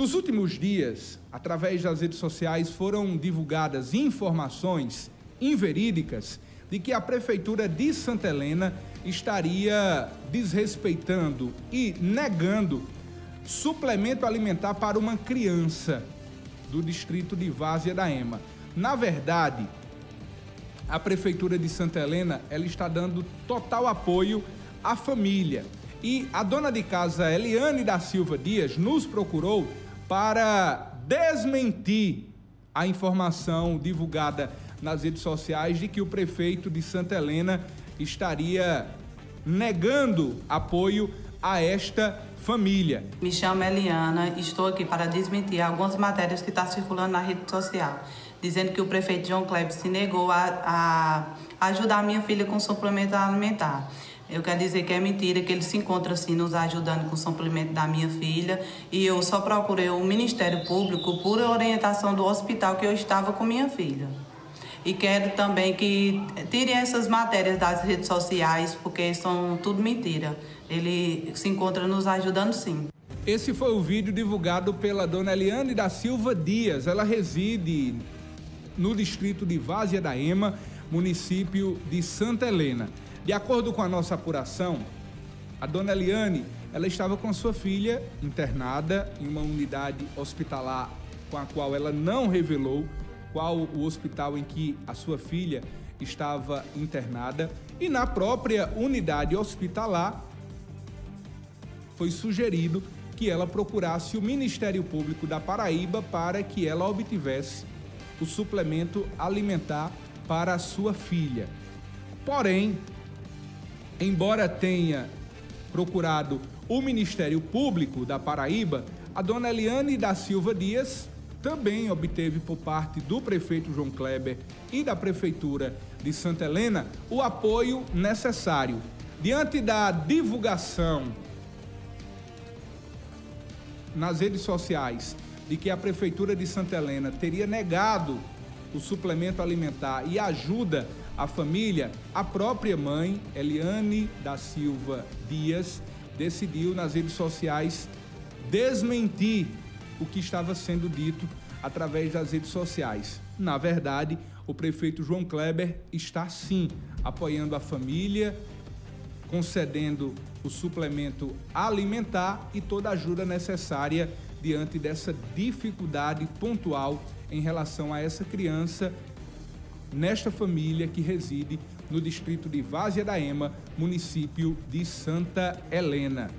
Nos últimos dias, através das redes sociais, foram divulgadas informações inverídicas de que a Prefeitura de Santa Helena estaria desrespeitando e negando suplemento alimentar para uma criança do distrito de Várzea da Ema. Na verdade, a Prefeitura de Santa Helena ela está dando total apoio à família. E a dona de casa Eliane da Silva Dias nos procurou para desmentir a informação divulgada nas redes sociais de que o prefeito de Santa Helena estaria negando apoio a esta família. Me chamo Eliana e estou aqui para desmentir algumas matérias que estão circulando na rede social, dizendo que o prefeito João Kleber se negou a, a ajudar minha filha com suplemento alimentar. Eu quero dizer que é mentira, que ele se encontra assim nos ajudando com o suplemento da minha filha e eu só procurei o Ministério Público por orientação do hospital que eu estava com minha filha. E quero também que tirem essas matérias das redes sociais, porque são tudo mentira. Ele se encontra nos ajudando sim. Esse foi o vídeo divulgado pela dona Eliane da Silva Dias. Ela reside no distrito de Várzea da Ema, município de Santa Helena. De acordo com a nossa apuração, a dona Eliane, ela estava com sua filha internada em uma unidade hospitalar com a qual ela não revelou qual o hospital em que a sua filha estava internada e na própria unidade hospitalar foi sugerido que ela procurasse o Ministério Público da Paraíba para que ela obtivesse o suplemento alimentar para a sua filha. Porém, embora tenha procurado o Ministério Público da Paraíba, a dona Eliane da Silva Dias também obteve por parte do prefeito João Kleber e da prefeitura de Santa Helena o apoio necessário. Diante da divulgação nas redes sociais de que a prefeitura de Santa Helena teria negado o suplemento alimentar e ajuda à família, a própria mãe, Eliane da Silva Dias, decidiu nas redes sociais desmentir o que estava sendo dito através das redes sociais. Na verdade, o prefeito João Kleber está sim apoiando a família, concedendo o suplemento alimentar e toda a ajuda necessária diante dessa dificuldade pontual em relação a essa criança nesta família que reside no distrito de Várzea da Ema, município de Santa Helena.